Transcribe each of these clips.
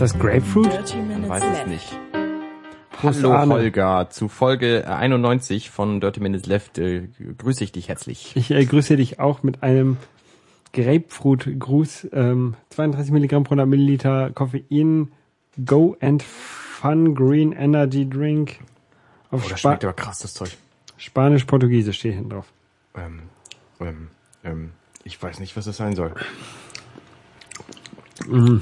Ist das Grapefruit? 30 Man weiß es nicht. Prost, Hallo Arne. Holger, zu Folge 91 von Dirty Minutes Left äh, grüße ich dich herzlich. Ich äh, grüße dich auch mit einem Grapefruit-Gruß. Ähm, 32 Milligramm pro 100 Milliliter Koffein. Go and Fun Green Energy Drink. Auf Oh, das Spa schmeckt aber krass, das Zeug. Spanisch-Portugiesisch steht hinten drauf. Ähm, ähm, ähm, ich weiß nicht, was das sein soll. Eh,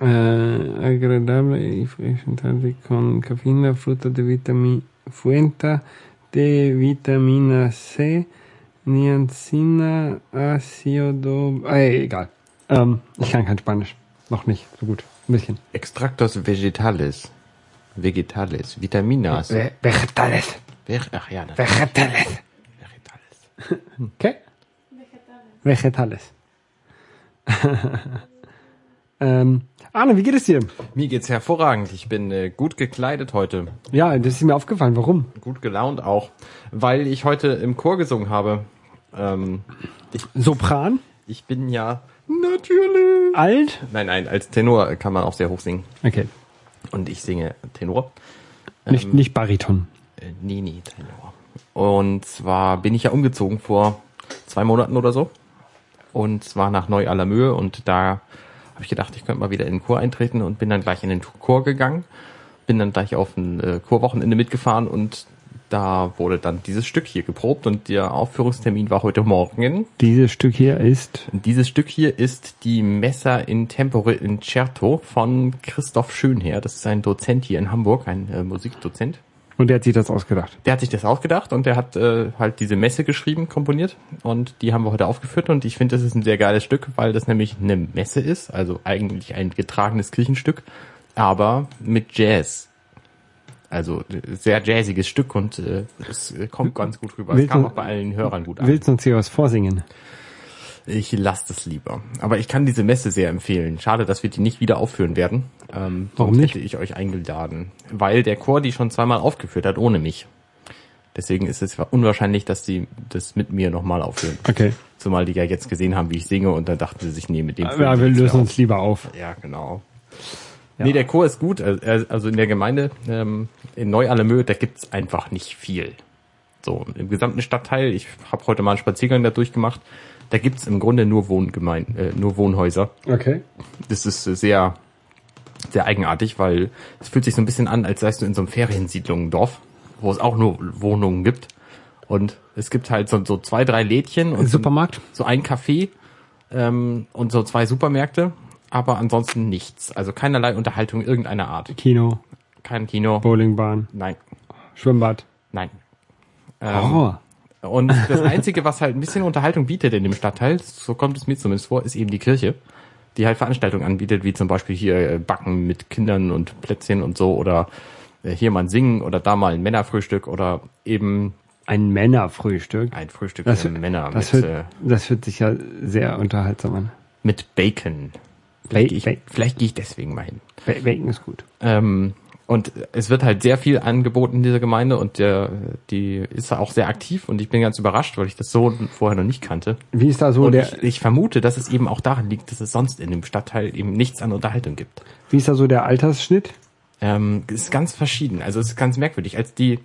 agradable y frescante con cafeína, fruta de vitamina, fuente de vitamina C, Niacina, Ácido, äh, egal. Ähm, ich kann kein Spanisch. Noch nicht, so gut. Ein bisschen. Extractos vegetales. Vegetales. Vitaminas. Ve- Vegetales. Ver Ach ja, das Vegetales. Vegetales. ¿Qué? Vegetales. ähm, Arne, wie geht es dir? Mir geht's hervorragend. Ich bin äh, gut gekleidet heute. Ja, das ist mir aufgefallen. Warum? Gut gelaunt auch. Weil ich heute im Chor gesungen habe. Ähm, ich, Sopran? ich bin ja natürlich. Alt? Nein, nein, als Tenor kann man auch sehr hoch singen. Okay. Und ich singe Tenor. Nicht, nicht Bariton. Äh, nee, nee, Tenor. Und zwar bin ich ja umgezogen vor zwei Monaten oder so. Und zwar nach Neu-Allermöhe. Und da habe ich gedacht, ich könnte mal wieder in den Chor eintreten und bin dann gleich in den Chor gegangen. Bin dann gleich auf ein äh, Chorwochenende mitgefahren und da wurde dann dieses Stück hier geprobt und der Aufführungstermin war heute Morgen. Dieses Stück hier ist dieses Stück hier ist die Messa in Tempore Incerto von Christoph Schönherr. Das ist ein Dozent hier in Hamburg, ein äh, Musikdozent. Und der hat sich das ausgedacht. Der hat sich das ausgedacht und der hat äh, halt diese Messe geschrieben, komponiert und die haben wir heute aufgeführt und ich finde, das ist ein sehr geiles Stück, weil das nämlich eine Messe ist, also eigentlich ein getragenes Kirchenstück, aber mit Jazz. Also äh, sehr jazziges Stück und äh, es kommt ganz gut rüber. Es kam auch bei allen Hörern gut an. Willst du uns hier was vorsingen? Ich lasse das lieber. Aber ich kann diese Messe sehr empfehlen. Schade, dass wir die nicht wieder aufführen werden. Ähm, Warum sonst nicht? Hätte ich euch eingeladen. Weil der Chor die schon zweimal aufgeführt hat, ohne mich. Deswegen ist es unwahrscheinlich, dass sie das mit mir nochmal aufführen. Okay. Zumal die ja jetzt gesehen haben, wie ich singe und dann dachten sie sich, nee, mit dem Ja, wir lösen auf. uns lieber auf. Ja, genau. Ja. Nee, der Chor ist gut. Also also in der Gemeinde, ähm, in Neu-Allermöhe, da gibt's einfach nicht viel. So, im gesamten Stadtteil, ich habe heute mal einen Spaziergang da durchgemacht, da gibt's im Grunde nur Wohngemeinden, äh, nur Wohnhäuser. Okay. Das ist sehr, sehr eigenartig, weil es fühlt sich so ein bisschen an, als seist du in so einem Feriensiedlungendorf, wo es auch nur Wohnungen gibt. Und es gibt halt so, so zwei, drei Lädchen und so, Supermarkt? so ein Café ähm, und so zwei Supermärkte, aber ansonsten nichts. Also keinerlei Unterhaltung irgendeiner Art. Kino, Kein Kino. Bowlingbahn, Nein, Schwimmbad. nein. Horror. Und das Einzige, was halt ein bisschen Unterhaltung bietet in dem Stadtteil, so kommt es mir zumindest vor, ist eben die Kirche, die halt Veranstaltungen anbietet, wie zum Beispiel hier äh, Backen mit Kindern und Plätzchen und so oder äh, hier mal ein Singen oder da mal ein Männerfrühstück oder eben Ein Männerfrühstück. ein Frühstück Das, für Männer das, mit, hört, äh, das hört sich ja sehr unterhaltsam an. mit Bacon. Ba Vielleicht gehe ich, Ba vielleicht gehe ich deswegen mal hin. Ba Bacon ist gut. Ähm, und es wird halt sehr viel angeboten in dieser Gemeinde und der, die ist auch sehr aktiv und ich bin ganz überrascht, weil ich das so vorher noch nicht kannte. Wie ist da so Und der, ich, ich vermute, dass es eben auch daran liegt, dass es sonst in dem Stadtteil eben nichts an Unterhaltung gibt. wie ist da so der Altersschnitt? Ähm, es ist ganz verschieden. Also es ist ganz merkwürdig. Als die,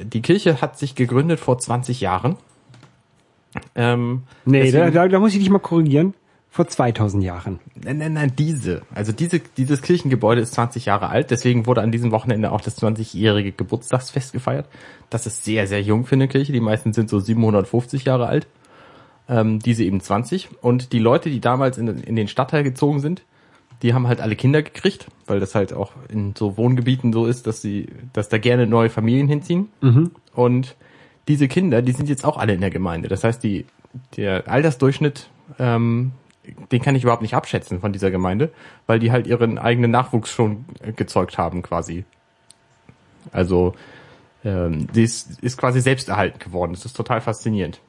die Kirche hat sich gegründet vor 20 Jahren. Ähm, Nee, da, deswegen- da, da muss ich dich mal korrigieren. Vor 2000 Jahren. Nein, nein, nein, diese. Also diese, dieses Kirchengebäude ist 20 Jahre alt, deswegen wurde an diesem Wochenende auch das 20-jährige Geburtstagsfest gefeiert. Das ist sehr, sehr jung für eine Kirche. Die meisten sind so 750 Jahre alt. Ähm, diese eben 20. Und die Leute, die damals in, in den Stadtteil gezogen sind, die haben halt alle Kinder gekriegt, weil das halt auch in so Wohngebieten so ist, dass sie, dass da gerne neue Familien hinziehen. Und diese Kinder, die sind jetzt auch alle in der Gemeinde. Das heißt, die, der Altersdurchschnitt, ähm, den kann ich überhaupt nicht abschätzen von dieser Gemeinde, weil die halt ihren eigenen Nachwuchs schon äh, gezeugt haben quasi. Also ähm, die ist, ist quasi selbsterhaltend geworden. Das ist total faszinierend.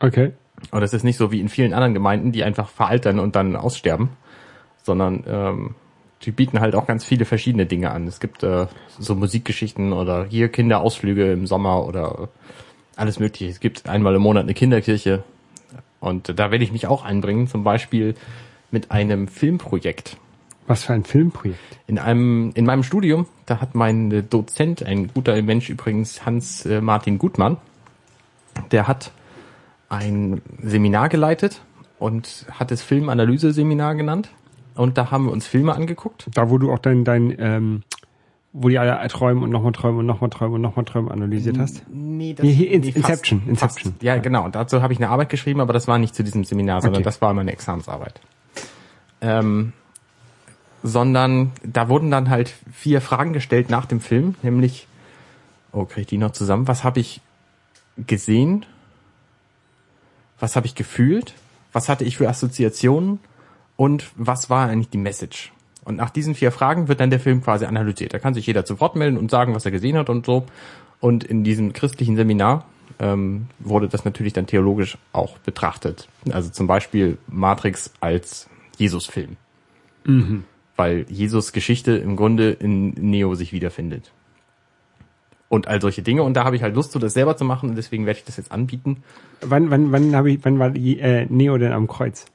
Okay. Und das ist nicht so wie in vielen anderen Gemeinden, die einfach veraltern und dann aussterben, sondern ähm, die bieten halt auch ganz viele verschiedene Dinge an. Es gibt äh, so Musikgeschichten oder hier Kinderausflüge im Sommer oder alles mögliche. Es gibt einmal im Monat eine Kinderkirche und da werde ich mich auch einbringen. Zum Beispiel mit einem Filmprojekt. Was für ein Filmprojekt? In einem, in meinem Studium, da hat mein Dozent, ein guter Mensch übrigens, Hans äh, Martin Gutmann, der hat ein Seminar geleitet und hat es Filmanalyse-Seminar genannt. Und da haben wir uns Filme angeguckt. Da, wo du auch dein, dein ähm, wo die alle träumen und nochmal träumen und nochmal träumen und nochmal träumen analysiert hast? Nee, das Nee, hier in- fast- Inception, Inception. Fast. Ja, genau. Und dazu habe ich eine Arbeit geschrieben, aber das war nicht zu diesem Seminar, sondern Okay. das war meine Examensarbeit. Ähm, sondern da wurden dann halt vier Fragen gestellt nach dem Film, nämlich, oh, kriege ich die noch zusammen? Was habe ich gesehen? Was habe ich gefühlt? Was hatte ich für Assoziationen? Und was war eigentlich die Message? Und nach diesen vier Fragen wird dann der Film quasi analysiert. Da kann sich jeder zu Wort melden und sagen, was er gesehen hat und so. Und in diesem christlichen Seminar ähm, wurde das natürlich dann theologisch auch betrachtet. Also zum Beispiel Matrix als Jesus-Film. Weil Jesus Geschichte im Grunde in Neo sich wiederfindet. Und all solche Dinge. Und da habe ich halt Lust, so das selber zu machen. Und deswegen werde ich das jetzt anbieten. Wann, wann, wann habe ich, wann war die, äh, Neo denn am Kreuz?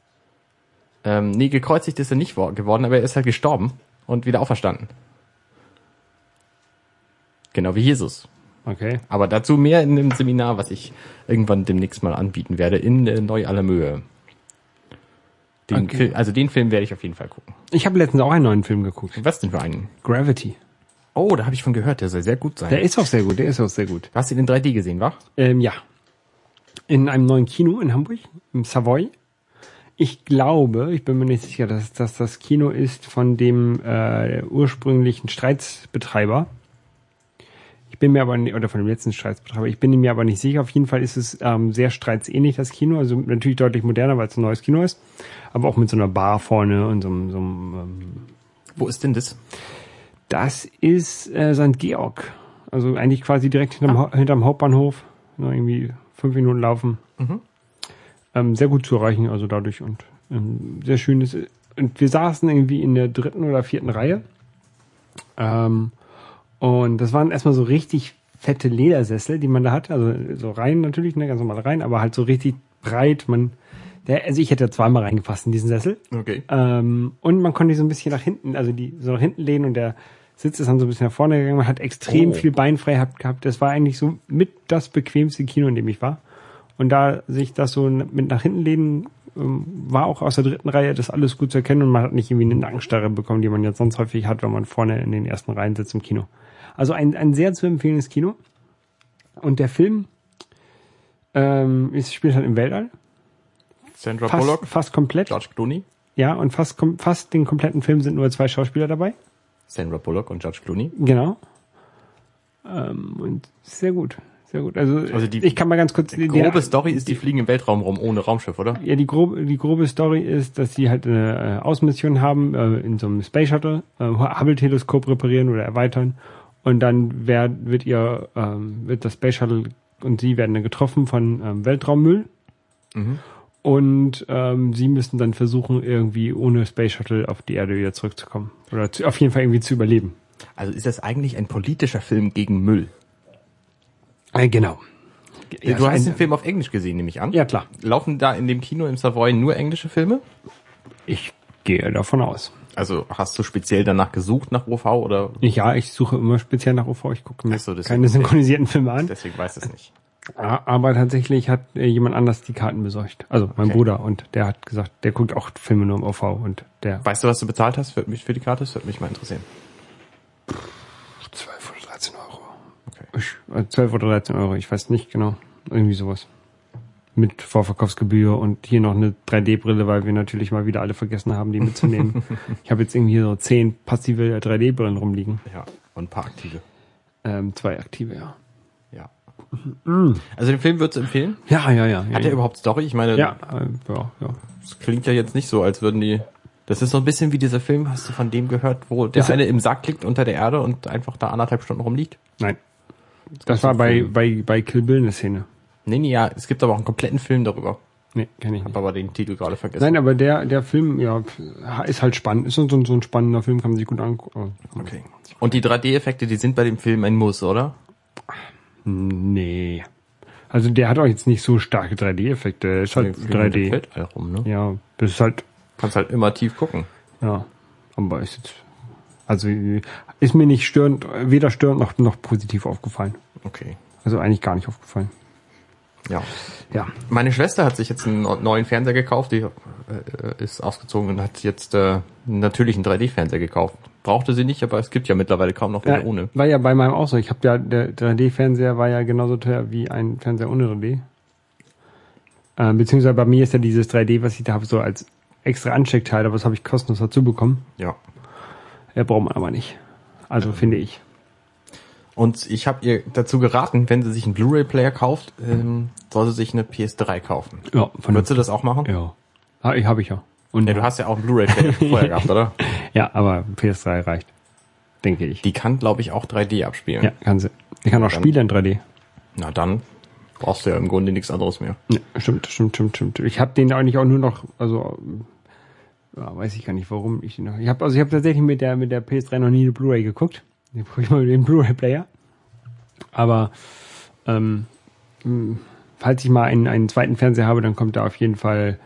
Ähm, nee, gekreuzigt ist er nicht wo- geworden, aber er ist halt gestorben und wieder auferstanden. Genau wie Jesus. Okay. Aber dazu mehr in dem Seminar, was ich irgendwann demnächst mal anbieten werde, in äh, Neu-Allermöhe. Den Okay. Also den Film werde ich auf jeden Fall gucken. Ich habe letztens auch einen neuen Film geguckt. Was denn für einen? Gravity. Oh, da habe ich von gehört, der soll sehr gut sein. Der ist auch sehr gut, der ist auch sehr gut. Du hast ihn in 3D gesehen, wa? Ähm, ja. In einem neuen Kino in Hamburg, im Savoy. Ich glaube, ich bin mir nicht sicher, dass, dass das Kino ist von dem äh, ursprünglichen Streitsbetreiber. Ich bin mir aber nicht, oder von dem letzten Streitsbetreiber, ich bin mir aber nicht sicher. Auf jeden Fall ist es ähm, sehr streitsähnlich, das Kino. Also natürlich deutlich moderner, weil es ein neues Kino ist. Aber auch mit so einer Bar vorne und so, einem- so einem ähm, Wo ist denn das? das ist äh, St. Georg. Also eigentlich quasi direkt hinterm, Hau- hinterm Hauptbahnhof. Nur irgendwie fünf Minuten laufen. Ähm, sehr gut zu erreichen, also dadurch und ähm, sehr schön ist. Und wir saßen irgendwie in der dritten oder vierten Reihe. Ähm, und das waren erstmal so richtig fette Ledersessel, die man da hatte. Also so rein natürlich, ne, ganz normal rein, aber halt so richtig breit. Man, der, also ich hätte da zweimal reingepasst in diesen Sessel. Okay. Ähm, und man konnte die so ein bisschen nach hinten, also die so nach hinten lehnen und der Sitz ist dann so ein bisschen nach vorne gegangen. Man hat extrem Oh. viel Beinfreiheit gehabt. Das war eigentlich so mit das bequemste Kino, in dem ich war. Und da sich das so mit nach hinten lehnen, ähm, war auch aus der dritten Reihe das alles gut zu erkennen und man hat nicht irgendwie eine Nackenstarre bekommen, die man jetzt sonst häufig hat, wenn man vorne in den ersten Reihen sitzt im Kino. Also ein, ein sehr zu empfehlendes Kino. Und der Film ähm, ist, spielt halt im Weltall. Sandra Fast, Bullock, fast komplett. George Clooney. Ja, und fast, fast den kompletten Film sind nur zwei Schauspieler dabei. Sandra Bullock und George Clooney. Genau. Ähm, und sehr gut. Sehr gut. Also, Also die ich kann mal ganz kurz. die- Grobe Story ist, die fliegen im Weltraum rum ohne Raumschiff, oder? ja, die grobe, die grobe Story ist, dass sie halt eine äh, Außenmission haben äh, in so einem Space Shuttle, äh, Hubble-Teleskop reparieren oder erweitern. Und dann wer, wird ihr, ähm, wird das Space Shuttle und sie werden dann getroffen von ähm, Weltraummüll. Und ähm, sie müssen dann versuchen, irgendwie ohne Space Shuttle auf die Erde wieder zurückzukommen. Oder zu, auf jeden Fall irgendwie zu überleben. Also ist das eigentlich ein politischer Film gegen Müll? Äh, genau. Ja, du hast den Film auf Englisch gesehen, nehme ich an. Ja, klar. Laufen da in dem Kino im Savoy nur englische Filme? Ich gehe davon aus. Also hast du speziell danach gesucht nach OV oder Ja, ich suche immer speziell nach UV. Ich gucke mir so, keine synchronisierten Filme an. deswegen weiß es nicht. Aber tatsächlich hat äh, jemand anders die Karten besorgt. Also mein Okay. Bruder. Und der hat gesagt, der guckt auch Filme nur im UV. Und der Weißt du, was du bezahlt hast für, mich für die Karte? Das würde mich mal interessieren. 12 oder 13 Euro. Okay. Ich, äh, 12 oder 13 Euro, ich weiß nicht genau. Irgendwie sowas. Mit Vorverkaufsgebühr und hier noch eine 3D-Brille, weil wir natürlich mal wieder alle vergessen haben, die mitzunehmen. ich habe jetzt irgendwie so 10 passive 3D-Brillen rumliegen. Ja, und ein paar aktive. Ähm, zwei aktive, ja. Ja. Also den Film würdest du empfehlen? Ja, ja, ja. ja Hat er überhaupt Story? Ich meine, Ja, äh, ja, ja. das klingt ja jetzt nicht so, als würden die. Das ist so ein bisschen wie dieser Film, hast du von dem gehört, wo der Ist- eine im Sack liegt unter der Erde und einfach da anderthalb Stunden rumliegt? Nein. Das war bei, bei, bei Kill Bill eine Szene. Nee, nee, ja, es gibt aber auch einen kompletten Film darüber. Nee, kenne ich Hab nicht. aber den Titel gerade vergessen. Nein, aber der, der Film, ja, ist halt spannend. Ist so, so, so ein spannender Film, kann man sich gut angucken. Okay. Und die 3D-Effekte, die sind bei dem Film ein Muss, oder? Nee. Also der hat auch jetzt nicht so starke 3D-Effekte. Ist halt im 3D. Weltall rum, ne? Ja, das ist halt Kannst halt immer tief gucken. Ja, aber ist jetzt, also ist mir nicht störend, weder störend noch, noch positiv aufgefallen. Okay. Also eigentlich gar nicht aufgefallen. Ja. Ja. Meine Schwester hat sich jetzt einen neuen Fernseher gekauft, die äh, ist ausgezogen und hat jetzt äh, natürlich einen 3D-Fernseher gekauft. Brauchte sie nicht, aber es gibt ja mittlerweile kaum noch ja ohne. War ja bei meinem auch so. Ich habe ja, der 3D-Fernseher war ja genauso teuer wie ein Fernseher ohne 3D. Äh, beziehungsweise bei mir ist ja dieses 3D, was ich da habe, so als extra Ansteckteil, aber das habe ich kostenlos dazu bekommen. Ja. Er braucht man aber nicht. Also finde ich. Und ich habe ihr dazu geraten, wenn sie sich einen Blu-ray-Player kauft, ähm, soll sie sich eine PS3 kaufen. Ja, von Würdest du das auch machen? Ja. Ah, ich habe ich ja. Und Ja, du hast ja auch einen Blu-ray-Player vorher gehabt, oder? ja, aber PS3 reicht. Denke ich. Die kann, glaube ich, auch 3D abspielen. Ja, kann sie. Ich kann auch Dann- Spiele in 3D. Na dann brauchst du ja im Grunde nichts anderes mehr. Ja, stimmt, stimmt, stimmt, stimmt. Ich habe den eigentlich auch nur noch, also ja, weiß ich gar nicht, warum ich den noch. Ich habe also ich habe tatsächlich mit der mit der PS3 noch nie eine Blu-ray geguckt. Den gucke ich mal mit dem Blu-ray-Player. Aber ähm, mh, falls ich mal einen, einen zweiten Fernseher habe, dann kommt da auf jeden Fall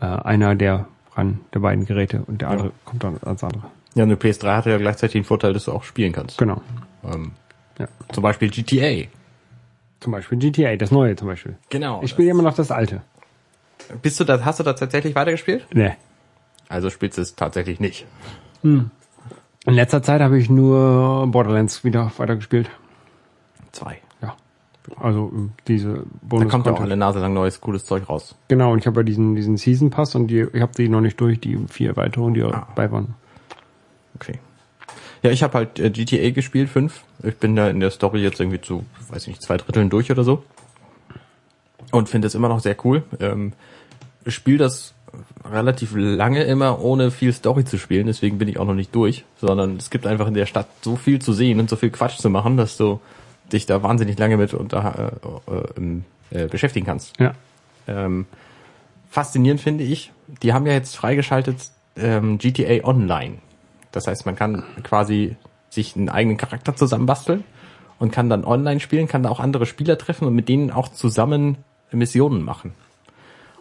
äh, einer der ran der beiden Geräte und der andere kommt dann als andere. Ja, eine PS3 hatte ja gleichzeitig den Vorteil, dass du auch spielen kannst. Genau. Ähm, Ja. zum Beispiel GTA. Zum Beispiel GTA, das neue zum Beispiel. Genau. Ich spiele immer noch das alte. Bist du da, hast du da tatsächlich weitergespielt? Nee. Also spielst du es tatsächlich nicht. In letzter Zeit habe ich nur Borderlands wieder weitergespielt. Zwei. Ja. Also äh, diese Da Bonus kommt ja auch alle Nase lang neues, cooles Zeug raus. Genau, und ich habe ja diesen, diesen Season Pass und die, ich habe die noch nicht durch, die vier Erweiterungen, die Ah. dabei waren. Okay. Ja, ich habe halt äh, GTA gespielt, fünf. Ich bin da in der Story jetzt irgendwie zu, weiß ich nicht, zwei Dritteln durch oder so. Und finde es immer noch sehr cool. Ähm, ich spiele das relativ lange immer, ohne viel Story zu spielen. Deswegen bin ich auch noch nicht durch. Sondern es gibt einfach in der Stadt so viel zu sehen und so viel Quatsch zu machen, dass du dich da wahnsinnig lange mit unter, äh, äh, äh, beschäftigen kannst. Ja. Ähm, faszinierend finde ich, die haben ja jetzt freigeschaltet ähm, GTA Online. Das heißt, man kann quasi sich einen eigenen Charakter zusammenbasteln und kann dann online spielen, kann da auch andere Spieler treffen und mit denen auch zusammen Missionen machen.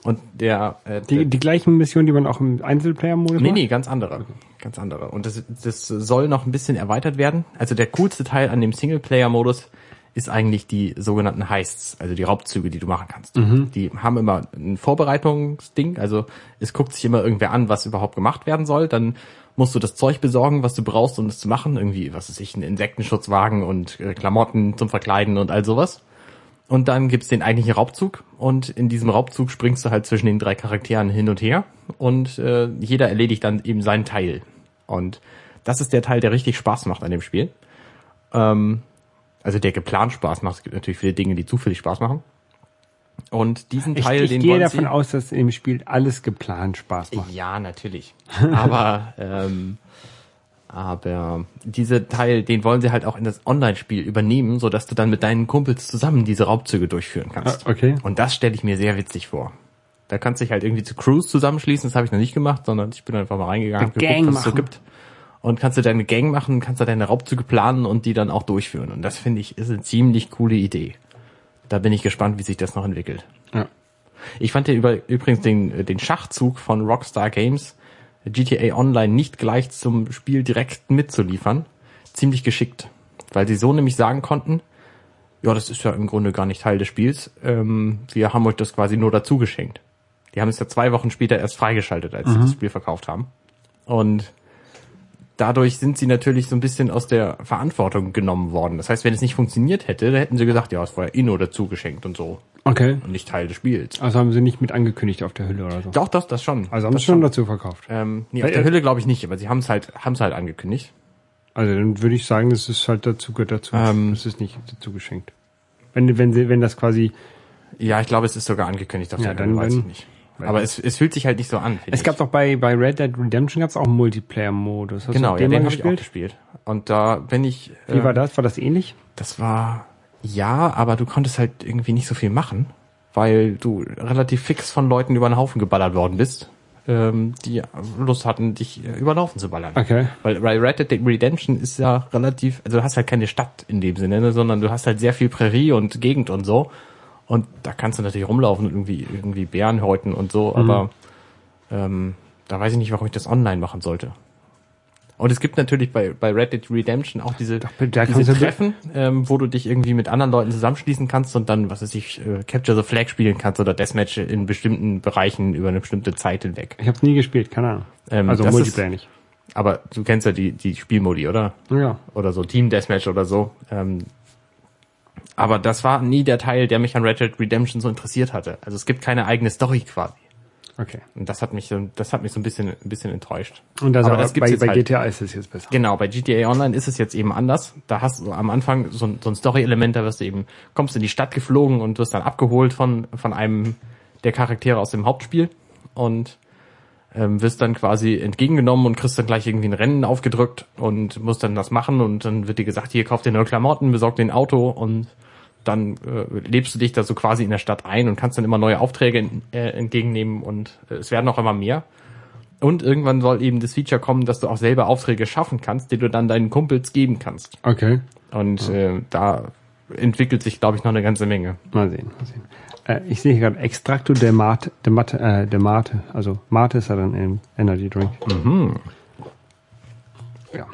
Und der, äh, Die, die gleichen Missionen, die man auch im Einzelplayer-Modus Nee, macht? nee, ganz andere. Ganz andere. Und das, das soll noch ein bisschen erweitert werden. Also der coolste Teil an dem Singleplayer-Modus ist eigentlich die sogenannten Heists, also die Raubzüge, die du machen kannst. Die haben immer ein Vorbereitungsding, also es guckt sich immer irgendwer an, was überhaupt gemacht werden soll. Dann musst du das Zeug besorgen, was du brauchst, um das zu machen. Irgendwie, was weiß ich, einen Insektenschutzwagen und äh, Klamotten zum Verkleiden und all sowas. Und dann gibt's den eigentlichen Raubzug und in diesem Raubzug springst du halt zwischen den drei Charakteren hin und her und äh, jeder erledigt dann eben seinen Teil. Und das ist der Teil, der richtig Spaß macht an dem Spiel. Ähm, also der geplant Spaß macht. Es gibt natürlich viele Dinge, die zufällig Spaß machen. Und diesen Ich, Teil, ich den gehe wollen davon aus, dass im Spiel alles geplant Spaß macht. ja, natürlich. Aber ähm, aber diese Teil, den wollen sie halt auch in das Online-Spiel übernehmen, so dass du dann mit deinen Kumpels zusammen diese Raubzüge durchführen kannst. Ah, okay. Und das stelle ich mir sehr witzig vor. Da kannst du dich halt irgendwie zu Cruise zusammenschließen, das habe ich noch nicht gemacht, sondern ich bin einfach mal reingegangen, Gang geguckt, was es so gibt. Und kannst du deine Gang machen, kannst du deine Raubzüge planen und die dann auch durchführen. Und das finde ich ist eine ziemlich coole Idee. Da bin ich gespannt, wie sich das noch entwickelt. Ja. Ich fand ja über, übrigens den, den Schachzug von Rockstar Games GTA Online nicht gleich zum Spiel direkt mitzuliefern, ziemlich geschickt. Weil sie so nämlich sagen konnten, ja, das ist ja im Grunde gar nicht Teil des Spiels, ähm, wir haben euch das quasi nur dazu geschenkt. Die haben es ja zwei Wochen später erst freigeschaltet, als sie das Spiel verkauft haben. Und dadurch sind sie natürlich so ein bisschen aus der Verantwortung genommen worden. Das heißt, wenn es nicht funktioniert hätte, dann hätten sie gesagt, ja, es war ja eh nur dazu geschenkt und so Okay. und nicht Teil des Spiels. Also haben sie nicht mit angekündigt auf der Hülle oder so. Doch, das, das schon. Also haben das sie schon dazu verkauft. Ähm, nee, auf der Hülle glaube ich nicht, aber sie haben es halt, haben es halt angekündigt. Also dann würde ich sagen, das ist halt dazu gehört dazu. Ähm. das ist nicht dazu geschenkt. Wenn, wenn sie, wenn das quasi, Ja, ich glaube, es ist sogar angekündigt auf Ja, der dann- Hülle, weiß ich dann- nicht. Aber es, es fühlt sich halt nicht so an. es gab doch bei, bei Red Dead Redemption gab es auch einen Multiplayer-Modus. Genau, du ja, den habe ich auch gespielt? gespielt. Und da bin ich. Wie äh, war das? War das ähnlich? Das war ja, aber du konntest halt irgendwie nicht so viel machen, weil du relativ fix von Leuten über den Haufen geballert worden bist, ähm, die Lust hatten, dich über den Haufen zu ballern. Okay. Weil bei Red Dead Redemption ist ja relativ, also du hast halt keine Stadt in dem Sinne, ne, sondern du hast halt sehr viel Prärie und Gegend und so. Und da kannst du natürlich rumlaufen und irgendwie, irgendwie Bären häuten und so, aber Ähm, da weiß ich nicht, warum ich das online machen sollte. Und es gibt natürlich bei, bei Red Dead Redemption auch diese, da diese Treffen, ähm, wo du dich irgendwie mit anderen Leuten zusammenschließen kannst und dann, was weiß ich, äh, Capture the Flag spielen kannst oder Deathmatch in bestimmten Bereichen über eine bestimmte Zeit hinweg. Ich habe nie gespielt, keine Ahnung. Ähm, also Multiplayer nicht. Aber du kennst ja die, die Spielmodi, oder? Ja. Oder so Team Deathmatch oder so. Ähm, aber das war nie der Teil, der mich an Red Dead Redemption so interessiert hatte. Also es gibt keine eigene Story quasi. Okay. Und das hat mich so, das hat mich so ein bisschen, ein bisschen enttäuscht. Und das Aber das gibt's bei, jetzt bei halt. GTA ist es jetzt besser. Genau, bei GTA Online ist es jetzt eben anders. Da hast du am Anfang so ein, so ein Story-Element, da wirst du eben, kommst in die Stadt geflogen und wirst dann abgeholt von, von einem der Charaktere aus dem Hauptspiel und ähm, wirst dann quasi entgegengenommen und kriegst dann gleich irgendwie ein Rennen aufgedrückt und musst dann das machen und dann wird dir gesagt, hier kauf dir neue Klamotten, besorg dir ein Auto und dann äh, lebst du dich da so quasi in der Stadt ein und kannst dann immer neue Aufträge en- äh, entgegennehmen und äh, es werden auch immer mehr. Und irgendwann soll eben das Feature kommen, dass du auch selber Aufträge schaffen kannst, die du dann deinen Kumpels geben kannst. Okay. Und äh, da entwickelt sich, glaube ich, noch eine ganze Menge. Mal sehen, mal sehen. Äh, ich sehe hier gerade Extracto de Mate, de Mate, äh, de Mate. Also Mate ist ja dann ein Energy Drink. Mhm. Ja.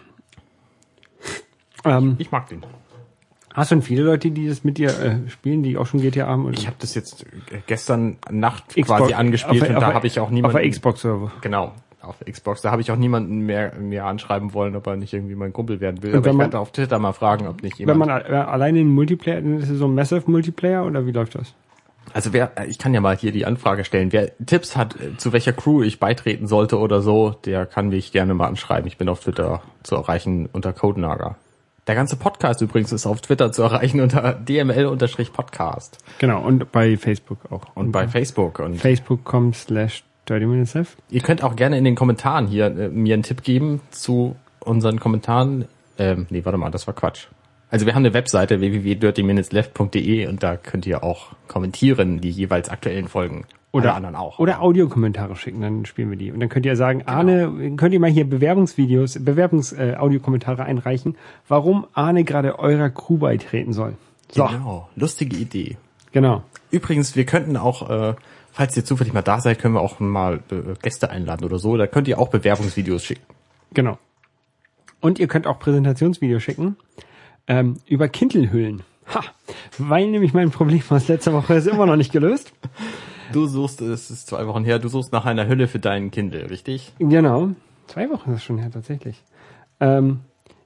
Ähm, Ich mag den. Hast du denn viele Leute, die das mit dir äh, spielen, die auch schon GTA haben? Oder? Ich habe das jetzt äh, gestern Nacht Xbox- quasi angespielt auf- und auf- da habe ich auch niemanden. Auf der Xbox-Server. Genau, auf der Xbox. Da habe ich auch niemanden mehr mir anschreiben wollen, ob er nicht irgendwie mein Kumpel werden will. Aber wenn ich man- werde auf Twitter mal fragen, ob nicht Wenn jemand. man äh, alleine in Multiplayer, dann ist es so ein Massive Multiplayer oder wie läuft das? Also wer, ich kann ja mal hier die Anfrage stellen. Wer Tipps hat, äh, zu welcher Crew ich beitreten sollte oder so, der kann mich gerne mal anschreiben. Ich bin auf Twitter zu erreichen unter Codenager. Der ganze Podcast übrigens ist auf Twitter zu erreichen unter dml-podcast Genau, und bei Facebook auch. und bei Facebook. Und Facebook.com slash 30 Minutes Left. ihr könnt auch gerne in den Kommentaren hier äh, mir einen Tipp geben zu unseren Kommentaren. Ähm, nee, warte mal, das war Quatsch. Also wir haben eine Webseite www.dirtyminutesleft.de und da könnt ihr auch kommentieren, die jeweils aktuellen Folgen. Oder Alle anderen auch. Oder Audiokommentare schicken, dann spielen wir die. Und dann könnt ihr sagen, Arne, könnt ihr mal hier Bewerbungsvideos, Bewerbungs-Audiokommentare äh, Audiokommentare einreichen, warum Arne gerade eurer Crew beitreten soll. So, genau. Genau, lustige Idee. genau. Übrigens, wir könnten auch, äh, falls ihr zufällig mal da seid, können wir auch mal äh, Gäste einladen oder so. Da könnt ihr auch Bewerbungsvideos schicken. Genau. Und ihr könnt auch Präsentationsvideos schicken ähm, über Kindle-Hüllen. Ha, weil nämlich mein Problem aus letzter Woche ist immer noch nicht gelöst. Du suchst, es ist zwei Wochen her, du suchst nach einer Hülle für deinen Kindle, richtig? Genau. Zwei Wochen ist das schon her, tatsächlich. Ähm,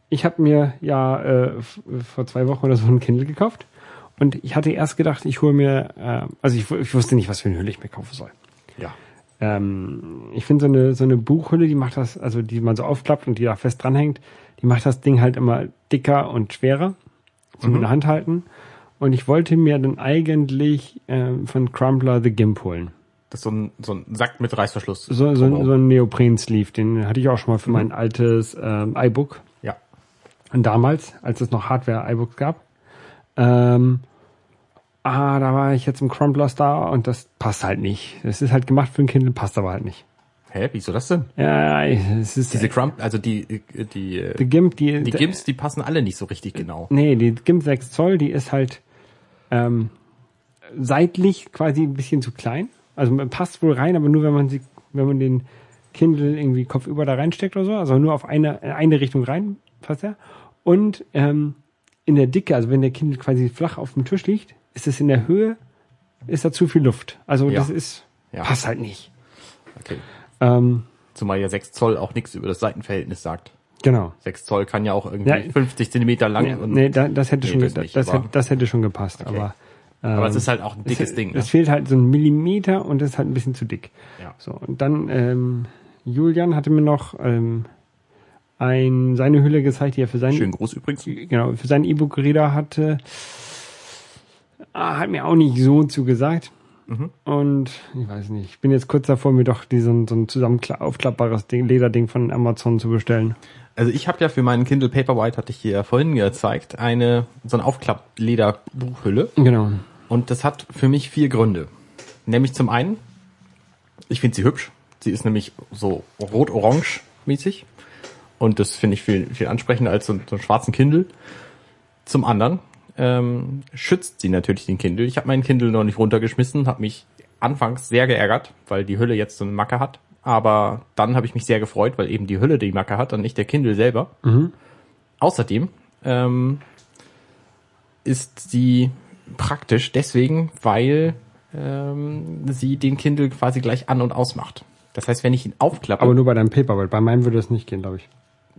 ich habe mir ja äh, vor zwei Wochen oder so ein Kindle gekauft. Und ich hatte erst gedacht, ich hole mir, äh, also ich, ich wusste nicht, was für eine Hülle ich mir kaufen soll. Ja. Ähm, ich finde so eine, so eine Buchhülle, die macht das, also die man so aufklappt und die da fest dranhängt, die macht das Ding halt immer dicker und schwerer zum in der Hand halten. Und ich wollte mir dann eigentlich ähm, von Crumbler The Gimp holen. Das ist so ein, so ein Sack mit Reißverschluss. So, so, so ein Neopren-Sleeve, den hatte ich auch schon mal für mein altes ähm, iBook. Ja. Und damals, als es noch Hardware-iBooks gab. Ähm, ah, da war ich jetzt im Crumbler Star und das passt halt nicht. Es ist halt gemacht für ein Kindle, passt aber halt nicht. Hä, wieso das denn? Ja, es ist Diese Crump, also die, äh, die, äh, die Gimp, die, die Gimps, die passen alle nicht so richtig genau. Nee, die Gimp 6 Zoll, die ist halt ähm, seitlich quasi ein bisschen zu klein. Also man passt wohl rein, aber nur wenn man sie, wenn man den Kindle irgendwie kopfüber da reinsteckt oder so. Also nur auf eine, in eine Richtung rein passt er. Und ähm, in der Dicke, also wenn der Kindle quasi flach auf dem Tisch liegt, ist es in der Höhe, ist da zu viel Luft. Also Ja. das ist, Ja. passt halt nicht. Okay. Ähm, Zumal ja 6 Zoll auch nichts über das Seitenverhältnis sagt. Genau. 6 Zoll kann ja auch irgendwie Ja. 50 Zentimeter lang Nee, und, nee, da, das hätte Nee, schon, das nicht, das, hätte, das hätte schon gepasst. Okay. Aber, aber es ähm, ist halt auch ein dickes es, Ding. Ne? Es fehlt halt so ein Millimeter und es ist halt ein bisschen zu dick. Ja. So, und dann, ähm, Julian hatte mir noch ähm, ein, seine Hülle gezeigt, die er für sein, Schön groß übrigens. genau, für sein E-Book-Reader hatte. Ah, hat mir auch nicht so zugesagt. Mhm. Und ich weiß nicht, ich bin jetzt kurz davor, mir doch diesen, so ein zusammen aufklappbares Ding, Lederding von Amazon zu bestellen. Also ich habe ja für meinen Kindle Paperwhite, hatte ich hier ja vorhin gezeigt, eine so eine Aufklapp-Leder-Buchhülle. Genau. Und das hat für mich vier Gründe. Nämlich zum einen, ich finde sie hübsch. Sie ist nämlich so rot-orange mäßig. Und das finde ich viel, viel ansprechender als so, so einen schwarzen Kindle. Zum anderen ähm, schützt sie natürlich den Kindle. Ich habe meinen Kindle noch nicht runtergeschmissen, habe mich anfangs sehr geärgert, weil die Hülle jetzt so eine Macke hat. aber dann habe ich mich sehr gefreut, weil eben die Hülle die Macke hat und nicht der Kindle selber. Außerdem ähm, ist sie praktisch deswegen, weil ähm, sie den Kindle quasi gleich an und ausmacht. Das heißt, wenn ich ihn aufklappe, Aber nur bei deinem Paperweight. Bei meinem würde das nicht gehen, glaube ich.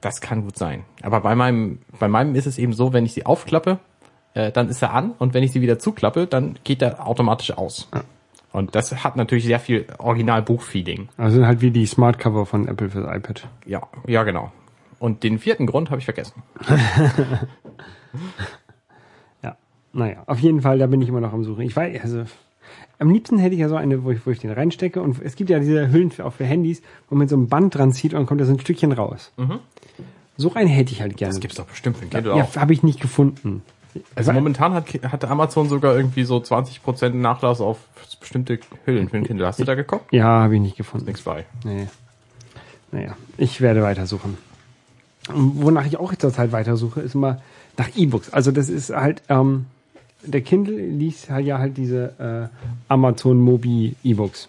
das kann gut sein. Aber bei meinem, bei meinem ist es eben so, wenn ich sie aufklappe, äh, dann ist er an und wenn ich sie wieder zuklappe, dann geht er automatisch aus. Und das hat natürlich sehr viel Original-Buch-Feeling. Also sind halt wie die Smart Cover von Apple fürs iPad. Ja, ja, genau. Und den vierten Grund habe ich vergessen. Ja. Naja, auf jeden Fall, da bin ich immer noch am Suchen. Ich weiß, also am liebsten hätte ich ja so eine, wo ich, wo ich den reinstecke und es gibt ja diese Hüllen für, auch für Handys, wo man so ein Band dran zieht und dann kommt da so ein Stückchen raus. So eine hätte ich halt gerne. Das gibt's doch bestimmt für den Kindle ja, auch. habe ich nicht gefunden. Also momentan hat, hat Amazon sogar irgendwie so 20% Nachlass auf bestimmte Hüllen für den Kindle. Hast du da geguckt? Ja, habe ich nicht gefunden. Nix bei. Nee. Naja, ich werde weitersuchen. Und Wonach ich auch zurzeit weitersuche, ist immer nach E-Books. Also das ist halt, ähm, der Kindle liest halt ja halt diese äh, Amazon Mobi E-Books.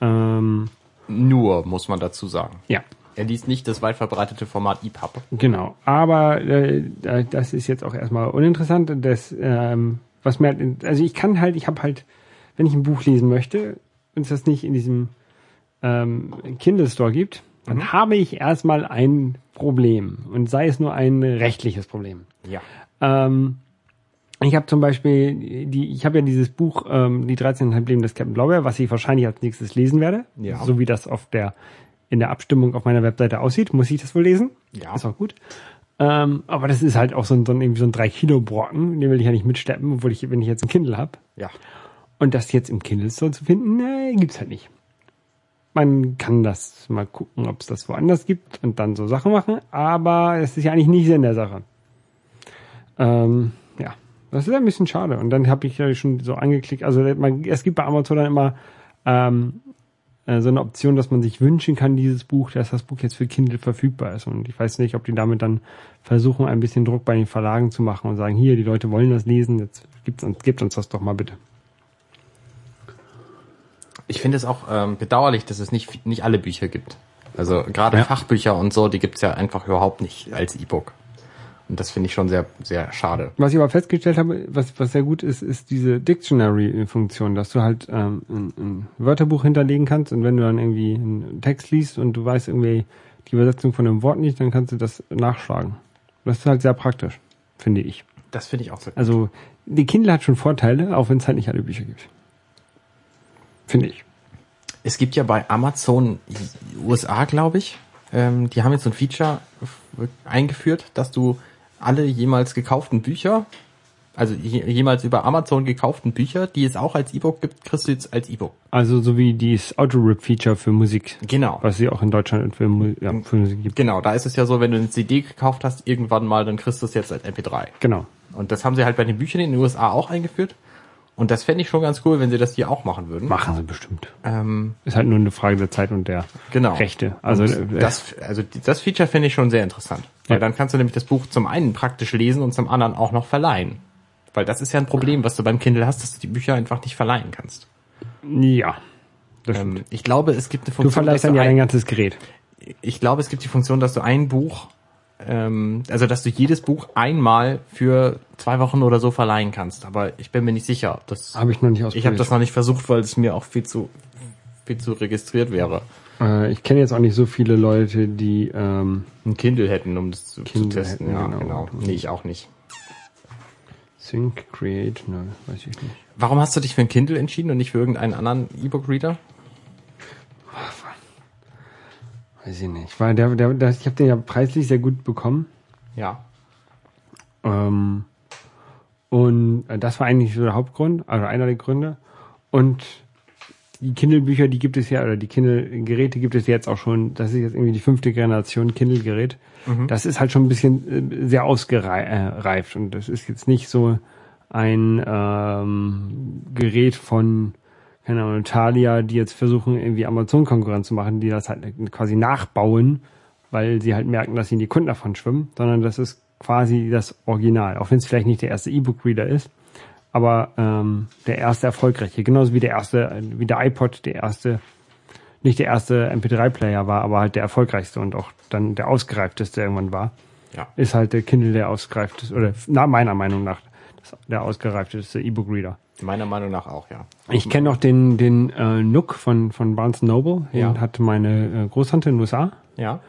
Ähm, Nur, muss man dazu sagen. ja, Er liest nicht das weit verbreitete Format EPUB. genau. Aber äh, äh, das ist jetzt auch erstmal uninteressant. Das, ähm, was mir halt, also ich kann halt, ich habe halt, wenn ich ein Buch lesen möchte und es das nicht in diesem ähm, Kindle Store gibt, dann habe ich erstmal ein Problem und sei es nur ein rechtliches Problem. Ja. Ähm, ich habe zum Beispiel, die, ich habe ja dieses Buch, ähm, die 13 Leben des Captain Blaubeer, was ich wahrscheinlich als nächstes lesen werde. Ja. So wie das auf der, in der Abstimmung auf meiner Webseite aussieht, muss ich das wohl lesen. Ja. Ist auch gut. Ähm, aber das ist halt auch so ein, so ein, irgendwie so ein 3 Kilo Brocken, den will ich ja nicht mitsteppen, obwohl ich, wenn ich jetzt ein Kindle habe. Ja. Und das jetzt im Kindle Store zu finden, ne, gibt's halt nicht. Man kann das mal gucken, ob es das woanders gibt und dann so Sachen machen, aber es ist ja eigentlich nicht Sinn der Sache. Ähm, ja, das ist ein bisschen schade. Und dann habe ich ja schon so angeklickt, also man, es gibt bei Amazon dann immer ähm, äh, so eine Option, dass man sich wünschen kann, dieses Buch, dass das Buch jetzt für Kindle verfügbar ist. Und ich weiß nicht, ob die damit dann versuchen, ein bisschen Druck bei den Verlagen zu machen und sagen, hier, die Leute wollen das lesen, jetzt gibt's uns, gebt uns das doch mal bitte. Ich finde es auch ähm, bedauerlich, dass es nicht, nicht alle Bücher gibt. Also gerade Ja. Fachbücher und so, die gibt's ja einfach überhaupt nicht als E-Book. Und das finde ich schon sehr, sehr schade. Was ich aber festgestellt habe, was, was sehr gut ist, ist diese Dictionary-Funktion, dass du halt ähm, ein, ein Wörterbuch hinterlegen kannst und wenn du dann irgendwie einen Text liest und du weißt irgendwie die Übersetzung von dem Wort nicht, dann kannst du das nachschlagen. Das ist halt sehr praktisch, finde ich. Das finde ich auch so. Also die Kindle hat schon Vorteile, auch wenn es halt nicht alle Bücher gibt. Finde ich. Es gibt ja bei Amazon USA, glaube ich, ähm, die haben jetzt so ein Feature eingeführt, dass du alle jemals gekauften Bücher, also je, jemals über Amazon gekauften Bücher, die es auch als E-Book gibt, kriegst du jetzt als E-Book. Also so wie dieses Auto-Rip-Feature für Musik, Genau. was sie auch in Deutschland für, ja, für Musik gibt. Genau, da ist es ja so, wenn du eine CD gekauft hast, irgendwann mal, dann kriegst du es jetzt als MP3. Genau. Und das haben sie halt bei den Büchern in den USA auch eingeführt. Und das fände ich schon ganz cool, wenn sie das hier auch machen würden. Machen sie bestimmt. Ähm, Ist halt nur eine Frage der Zeit und der genau. Rechte. Also Und äh, das, also das Feature finde ich schon sehr interessant. Weil Ja. dann kannst du nämlich das Buch zum einen praktisch lesen und zum anderen auch noch verleihen. Weil das ist ja ein Problem, was du beim Kindle hast, dass du die Bücher einfach nicht verleihen kannst. ja. Das stimmt. Ähm, ich glaube, es gibt eine du Funktion, verleihst dass dann ja ein- ganzes Gerät. ich glaube, es gibt die Funktion, dass du ein Buch, ähm, also dass du jedes Buch einmal für zwei Wochen oder so verleihen kannst. Aber ich bin mir nicht sicher. Das, Habe ich noch nicht ausprobiert. ich habe das noch nicht versucht, weil es mir auch viel zu viel zu registriert wäre. äh, ich kenne jetzt auch nicht so viele Leute, die ähm, Ein Kindle hätten, um das zu, zu testen. hätten, ja, genau. genau. Nee, ich auch nicht. Sync, Create, ne, weiß ich nicht. Warum hast du dich für ein Kindle entschieden und nicht für irgendeinen anderen E-Book-Reader? Weiß ich nicht. Weil der, der, der, ich habe den ja preislich sehr gut bekommen. Ja. Ähm, und äh, das war eigentlich so der Hauptgrund, also einer der Gründe. Und die Kindle-Bücher, die gibt es ja, oder die Kindle-Geräte gibt es jetzt auch schon, das ist jetzt irgendwie die fünfte Generation Kindle-Gerät. Das ist halt schon ein bisschen äh, sehr ausgereift und das ist jetzt nicht so ein ähm, Gerät von, keine Ahnung, Thalia, die jetzt versuchen, irgendwie Amazon-Konkurrenz zu machen, die das halt quasi nachbauen, weil sie halt merken, dass ihnen die Kunden davon schwimmen, sondern das ist quasi das Original, auch wenn es vielleicht nicht der erste E-Book-Reader ist, aber ähm, der erste erfolgreiche, genauso wie der erste, wie der iPod der erste nicht der erste MP3-Player war, aber halt der erfolgreichste und auch dann der ausgereifteste irgendwann war, Ja. ist halt der Kindle der ausgereifteste, oder nach meiner Meinung nach der ausgereifteste E-Book-Reader. Meiner Meinung nach auch, ja. Ich kenne noch den, den äh, Nook von, von Barnes Noble, den Ja. hatte meine äh, Großtante in den USA. Ja.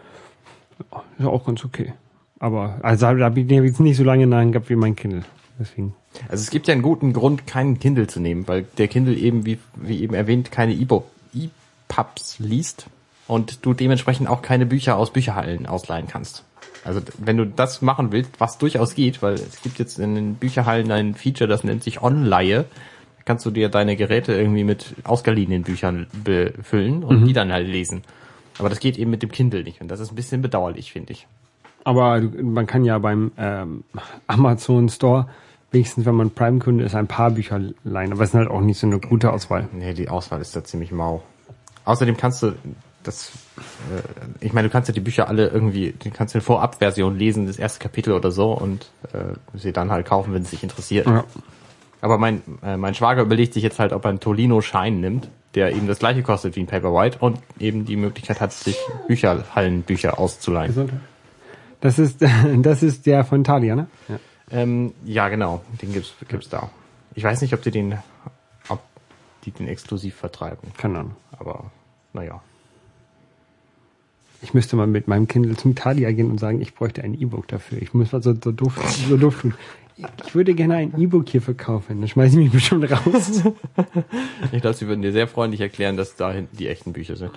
Ist auch ganz okay. Aber also da habe ich jetzt nicht so lange in gehabt wie mein Kindle. Deswegen. Also es gibt ja einen guten Grund, keinen Kindle zu nehmen, weil der Kindle eben, wie, wie eben erwähnt, keine E-Pubs liest und du dementsprechend auch keine Bücher aus Bücherhallen ausleihen kannst. Also wenn du das machen willst, was durchaus geht, weil es gibt jetzt in den Bücherhallen ein Feature, das nennt sich Online. Da kannst du dir deine Geräte irgendwie mit ausgeliehenen Büchern befüllen und die dann halt lesen. Aber das geht eben mit dem Kindle nicht und das ist ein bisschen bedauerlich, finde ich. Aber man kann ja beim ähm, Amazon Store wenigstens, wenn man Prime-Kunde ist, ein paar Bücher leihen. Aber es ist halt auch nicht so eine gute Auswahl. Nee, die Auswahl ist da ziemlich mau. Außerdem kannst du das, äh, ich meine, du kannst ja die Bücher alle irgendwie, du kannst eine Vorabversion lesen, das erste Kapitel oder so und äh, sie dann halt kaufen, wenn es dich interessiert. Ja. Aber mein, äh, mein Schwager überlegt sich jetzt halt, ob er einen Tolino Schein nimmt, der eben das gleiche kostet wie ein Paperwhite und eben die Möglichkeit hat, sich Bücherhallenbücher auszuleihen. Das ist, das ist der von Thalia, ne? Ja. Ähm, ja, genau, den gibt's, gibt's da. Ich weiß nicht, ob die den, ob die den exklusiv vertreiben, Keine Ahnung. aber naja. Ich müsste mal mit meinem Kindle zum Thalia gehen und sagen, ich bräuchte ein E-Book dafür. Ich muss mal so, so doof, so doof tun. Ich würde gerne ein E-Book hier verkaufen. Dann schmeiße ich mich bestimmt raus. Ich glaube, sie würden dir sehr freundlich erklären, dass da hinten die echten Bücher sind.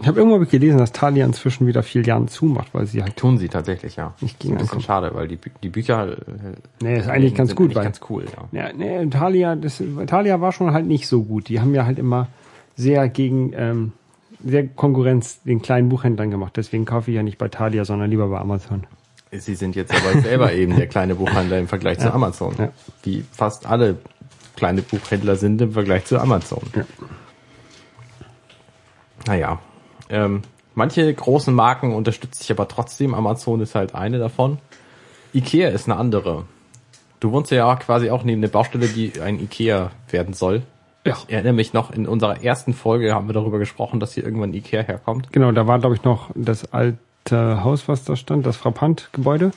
Ich habe irgendwo gelesen, dass Thalia inzwischen wieder Filialen zumacht, weil sie halt. Tun sie tatsächlich, ja. Ich ist ging ein bisschen schade, weil die, die Bücher äh, Nee, ist eigentlich ganz gut, eigentlich weil- ganz cool, ja. Ja, nee, Thalia, das, Thalia war schon halt nicht so gut. Die haben ja halt immer sehr gegen, ähm, sehr Konkurrenz den kleinen Buchhändlern gemacht. Deswegen kaufe ich ja nicht bei Thalia, sondern lieber bei Amazon. Sie sind jetzt aber selber eben der kleine Buchhändler im Vergleich zu Amazon. Ja. Wie fast alle kleine Buchhändler sind im Vergleich zu Amazon. Ja. Naja. Ähm, manche großen Marken unterstütze ich aber trotzdem. Amazon ist halt eine davon. Ikea ist eine andere. Du wohnst ja quasi auch neben der Baustelle, die ein Ikea werden soll. Ja. Ich erinnere mich noch, in unserer ersten Folge haben wir darüber gesprochen, dass hier irgendwann Ikea herkommt. Genau, da war, glaube ich, noch das alte Haus, was da stand, das Frappant-Gebäude.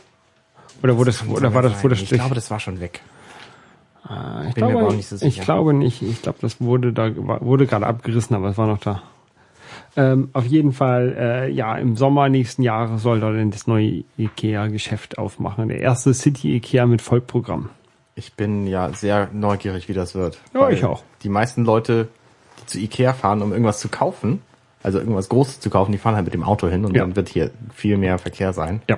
Oder wo das, oder war das, wo das ich glaube, das war schon weg. Ah, ich bin mir glaube, aber auch nicht so Ich sicher. glaube nicht. Ich glaube, das wurde da wurde gerade abgerissen, aber es war noch da. Ähm, auf jeden Fall, äh, ja, im Sommer nächsten Jahres soll da denn das neue IKEA-Geschäft aufmachen. Der erste City IKEA mit Vollprogramm. Ich bin ja sehr neugierig, wie das wird. Ja, ich auch. Die meisten Leute, die zu Ikea fahren, um irgendwas zu kaufen, also irgendwas Großes zu kaufen, die fahren halt mit dem Auto hin und Ja. dann wird hier viel mehr Verkehr sein. Ja.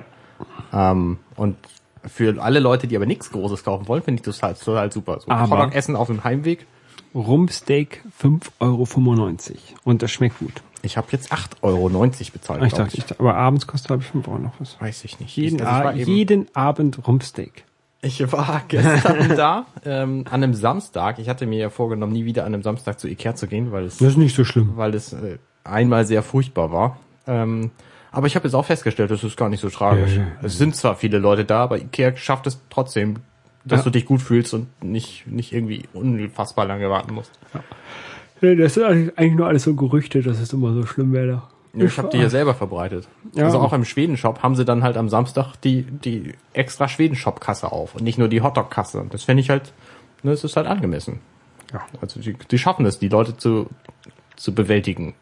Ähm, und für alle Leute, die aber nichts Großes kaufen wollen, finde ich das halt total super. So Aber- Hotdog essen auf dem Heimweg. Rumpsteak 5,95 Euro. Und das schmeckt gut. Ich habe jetzt 8,90 Euro bezahlt. Ich dachte, ich, aber abends kostet glaube ich 5 Euro noch was. Weiß ich nicht. Jeden, also ich, jeden Abend Rumpsteak. Ich war gestern da, ähm, an einem Samstag. Ich hatte mir ja vorgenommen, nie wieder an einem Samstag zu Ikea zu gehen, weil es Das ist nicht so schlimm. weil es äh, einmal sehr furchtbar war. Ähm, aber ich habe jetzt auch festgestellt, das ist gar nicht so tragisch. Ja, ja, Es sind zwar viele Leute da, aber Ikea schafft es trotzdem, dass Ja. du dich gut fühlst und nicht, nicht irgendwie unfassbar lange warten musst. Nee, Das sind eigentlich nur alles so Gerüchte, dass es immer so schlimm wäre. Ich habe die ja selber verbreitet. Ja. Also auch im Schwedenshop haben sie dann halt am Samstag die, die extra Schwedenshop-Kasse auf und nicht nur die Hotdog-Kasse. Und Das finde ich halt, ne, es ist halt angemessen. Ja. Also die, die schaffen es, die Leute zu, zu bewältigen.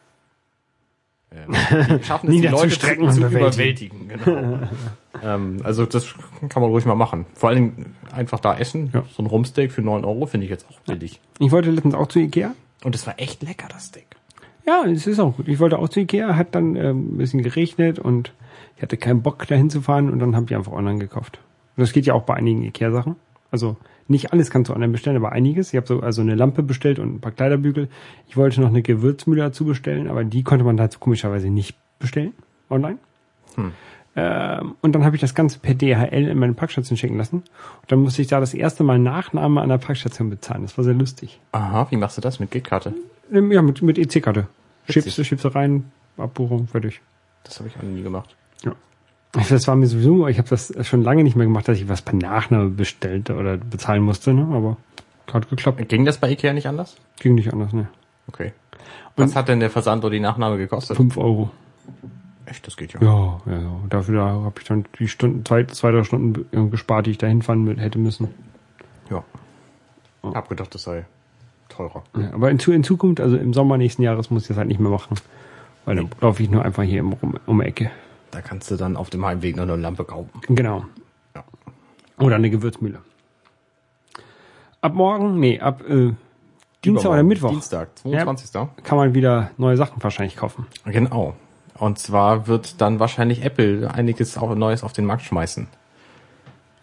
Ähm, die schaffen es, die Leute zu, Niederzustrecken zu und überwältigen. Genau. ähm, also das kann man ruhig mal machen. Vor allem einfach da essen. Ja. So ein Rumsteak für 9 Euro finde ich jetzt auch billig. Ich wollte letztens auch zu Ikea. Und es war echt lecker, das Steak. Ja, es ist auch gut. Ich wollte auch zu Ikea, hat dann ähm, ein bisschen geregnet und ich hatte keinen Bock dahin zu fahren und dann habe ich einfach online gekauft. Und das geht ja auch bei einigen Ikea-Sachen. Also nicht alles kannst du online bestellen, aber einiges. Ich habe so also eine Lampe bestellt und ein paar Kleiderbügel. Ich wollte noch eine Gewürzmühle dazu bestellen, aber die konnte man dazu komischerweise nicht bestellen online. Ähm, und dann habe ich das Ganze per DHL in meine Packstation schicken lassen. Und dann musste ich da das erste Mal Nachname an der Packstation bezahlen. Das war sehr lustig. Aha, wie machst du das mit Gitkarte? Ähm, Ja, mit, mit EC-Karte. Schiebst schiebst du rein, Abbuchung, fertig. Das habe ich auch nie gemacht. Ja. Das war mir sowieso, ich habe das schon lange nicht mehr gemacht, dass ich was per Nachname bestellte oder bezahlen musste, ne? aber hat geklappt. Ging das bei Ikea nicht anders? Ging nicht anders, ne? Okay. Was hat denn der Versand oder die Nachnahme gekostet? 5 Euro. Echt, das geht ja. Ja, ja, ja. Dafür da habe ich dann die Stunden, zwei, zwei, drei Stunden gespart, die ich da hinfahren hätte müssen. Ja. Hab gedacht, das sei teurer. Ja, aber in, in Zukunft, also im Sommer nächsten Jahres, muss ich das halt nicht mehr machen. Weil dann laufe ich nur einfach hier im, um, um die Ecke. Da kannst du dann auf dem Heimweg noch eine Lampe kaufen. Genau. Ja. Oder eine Gewürzmühle. Ab morgen, nee, ab äh, Dienstag oder. Mittwoch Dienstag, 22. kann man wieder neue Sachen wahrscheinlich kaufen. Genau. Und zwar wird dann wahrscheinlich Apple einiges auch Neues auf den Markt schmeißen.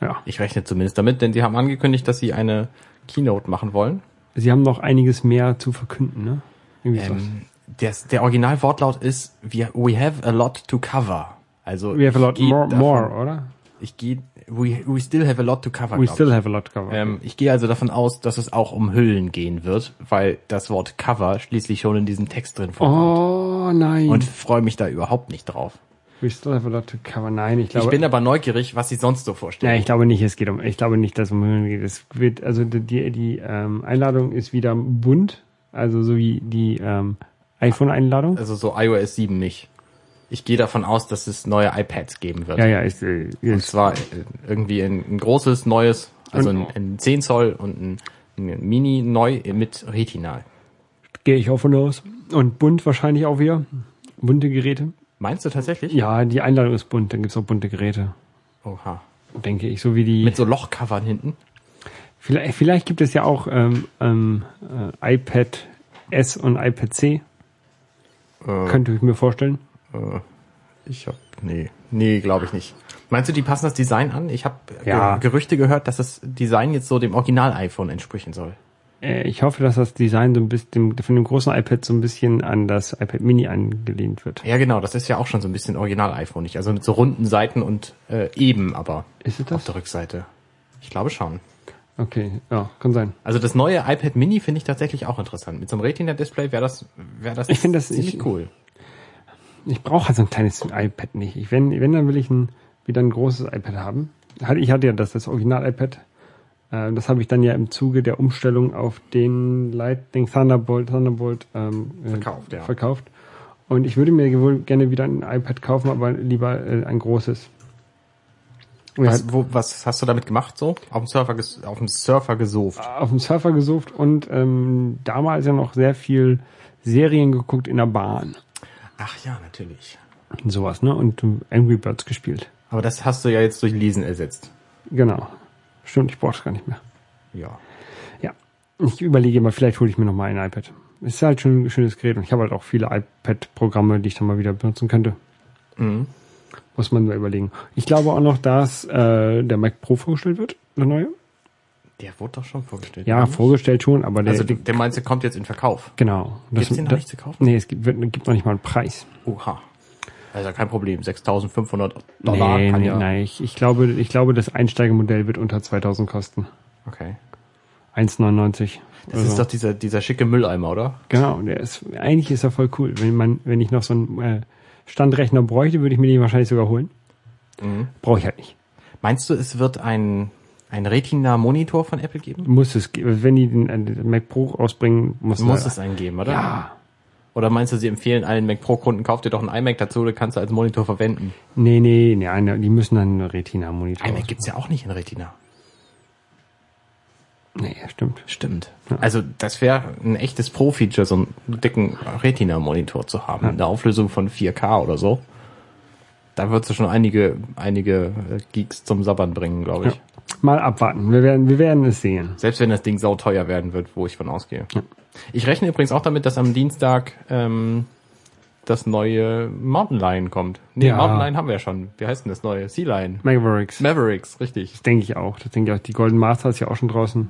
Ja. Ich rechne zumindest damit, denn die haben angekündigt, dass sie eine Keynote machen wollen. Sie haben noch einiges mehr zu verkünden, ne? Irgendwie sowas. Ähm, der, der Originalwortlaut ist, we, we have a lot to cover. Also We have a lot more, davon- more, oder? Ich gehe, we, we still have a lot to cover. We still ich. have a lot cover. Ähm, ich gehe also davon aus, dass es auch um Hüllen gehen wird, weil das Wort Cover schließlich schon in diesem Text drin vorkommt. oh nein. Und freue mich da überhaupt nicht drauf. We still have a lot to cover. Nein, ich glaube. ich bin aber neugierig, was sie sonst so ja, vorstellen. ich glaube nicht, es geht um, ich glaube nicht, dass es um Höhlen geht. Es wird, also die, die, ähm, Einladung ist wieder bunt, also so wie die ähm, iPhone-Einladung. also so iOS 7 nicht. Ich gehe davon aus, dass es neue iPads geben wird. Ja, ja, ist, äh, Und zwar äh, irgendwie ein, ein großes, neues, also ein, ein 10 Zoll und ein, ein Mini neu mit Retina. gehe ich auch von aus. Und bunt wahrscheinlich auch wieder. Bunte Geräte. Meinst du tatsächlich? Ja, die Einladung ist bunt, dann gibt's auch bunte Geräte. Oha. Denke ich, so wie die. Mit so Lochcovern hinten? vielleicht, vielleicht gibt es ja auch ähm, ähm, äh, iPad S und iPad C. Äh, Könnte ich mir vorstellen. äh, ich hab, nee, nee, glaube ich nicht. Meinst du, die passen das Design an? Ich habe Ja. Gerüchte gehört, dass das Design jetzt so dem Original-iPhone entsprechen soll. Äh, ich hoffe, dass das Design so ein bisschen von dem großen iPad so ein bisschen an das iPad Mini angelehnt wird. Ja, genau, das ist ja auch schon so ein bisschen Original-iPhone, nicht? Also mit so runden Seiten und äh, eben, aber Ist es auf das? der Rückseite. Ich glaube schon. Okay, ja, kann sein. Also das neue iPad Mini finde ich tatsächlich auch interessant. Mit so einem Retina-Display wäre das, wäre das Ich das- ziemlich ich- cool. Ich brauche halt so ein kleines iPad nicht. Ich, wenn, wenn, dann will ich ein, wieder ein großes iPad haben. Ich hatte ja das, das Original-iPad. Äh, das habe ich dann ja im Zuge der Umstellung auf den Lightning Thunderbolt, Thunderbolt ähm, äh, Verkauft, ja. verkauft. Und ich würde mir wohl gerne wieder ein iPad kaufen, aber lieber äh, ein großes. Was, wo, was hast du damit gemacht so? Auf dem Surfer, auf dem Surfer gesoft. auf dem Surfer gesucht und ähm, damals ja noch sehr viel Serien geguckt in der Bahn. Ach ja, natürlich. Und sowas, ne? Und Angry Birds gespielt. Aber das hast du ja jetzt durch Lesen ersetzt. Genau. Stimmt, ich brauche das gar nicht mehr. Ja. Ja. Ich überlege mal, vielleicht hole ich mir noch mal ein iPad. Es ist halt schon ein schönes Gerät und ich habe halt auch viele iPad-Programme, die ich dann mal wieder benutzen könnte. Mhm. Muss man nur überlegen. Ich glaube auch noch, dass äh, der Mac Pro vorgestellt wird, der neue. Der wurde doch schon vorgestellt. Ja, vorgestellt schon, aber der, Also der, der meinst du, kommt jetzt in Verkauf. genau. Gibt's den noch das- nicht zu kaufen? Nee, es gibt, wird, gibt noch nicht mal einen Preis. Oha. Also kein Problem. 6.500 Dollar nee, kann nee, ja. nein. Ich, ich glaube, ich glaube, das Einsteigermodell wird unter 2000 kosten. Okay. 1,99. Das ist so. doch dieser, dieser schicke Mülleimer, oder? Genau, der ist, eigentlich ist er voll cool. Wenn man, wenn ich noch so einen äh, Standrechner bräuchte, würde ich mir den wahrscheinlich sogar holen. Mhm. Brauche ich halt nicht. Meinst du, es wird ein, ein Retina-Monitor von Apple geben? Muss es, ge- wenn die den, äh, den Mac Pro rausbringen, muss, Muss es einen geben, oder? Ja. Oder meinst du, sie empfehlen allen Mac Pro-Kunden, kauf dir doch einen iMac dazu, den kannst du als Monitor verwenden? Nee, nee, nee, die müssen dann einen Retina-Monitor. iMac gibt's ja auch nicht in Retina. Nee, stimmt. Stimmt. Also das wäre ein echtes Pro-Feature, so einen dicken Retina-Monitor zu haben. Eine Auflösung von 4K oder so. Da würdest du schon einige, einige äh, Geeks zum Sabbern bringen, glaube Ja. ich. Mal abwarten. Wir werden, wir werden es sehen. Selbst wenn das Ding sauteuer werden wird, wo ich von ausgehe. Ich rechne übrigens auch damit, dass am Dienstag ähm, das neue Mountain Lion kommt. Nee, Ja. Mountain Lion haben wir ja schon. Wie heißt denn das neue? Sea Lion. Mavericks. Mavericks, richtig. Das denke ich auch. Das denke ich auch. Die Golden Master ist ja auch schon draußen.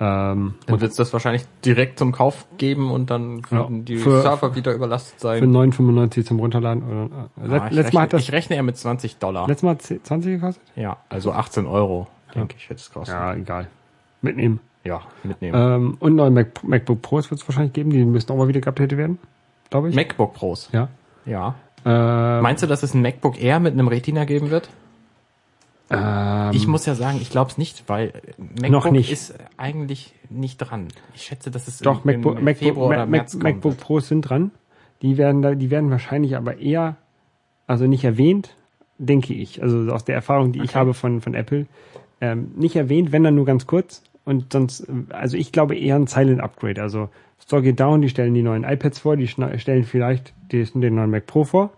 Ähm, Dann wird es das wahrscheinlich direkt zum Kauf geben und dann Ja. die Für- Server wieder überlastet sein. für 9,95 zum Runterladen. Oder, äh, Ah, letztes Mal rechne, hat das, ich rechne ja mit 20 Dollar. letztes Mal 10 20 gekostet? Ja, also 18 Euro, denke ich, wird es kosten. Ja, egal. Mitnehmen. Ja, mitnehmen. Ähm, und neue Mac, MacBook Pros wird es wahrscheinlich geben. Die müssen auch mal wieder geupdatet werden. Glaube ich. MacBook Pros. ja. Ja. Ähm, Meinst du, dass es ein MacBook Air mit einem Retina geben wird? äh, ich muss ja sagen, ich glaube es nicht, weil MacBook nicht. ist eigentlich nicht dran. Ich schätze, dass es Doch, im, MacBook, im MacBook, Februar oder Mac, März kommen MacBook. Pros sind dran. Die werden da, die werden wahrscheinlich aber eher, also nicht erwähnt, denke ich. Also aus der Erfahrung, die ich Okay. habe von, von Apple, ähm, nicht erwähnt, wenn dann nur ganz kurz. Und sonst, also ich glaube eher ein Silent Upgrade. Also Store geht down, die stellen die neuen iPads vor, die stellen vielleicht den neuen Mac Pro vor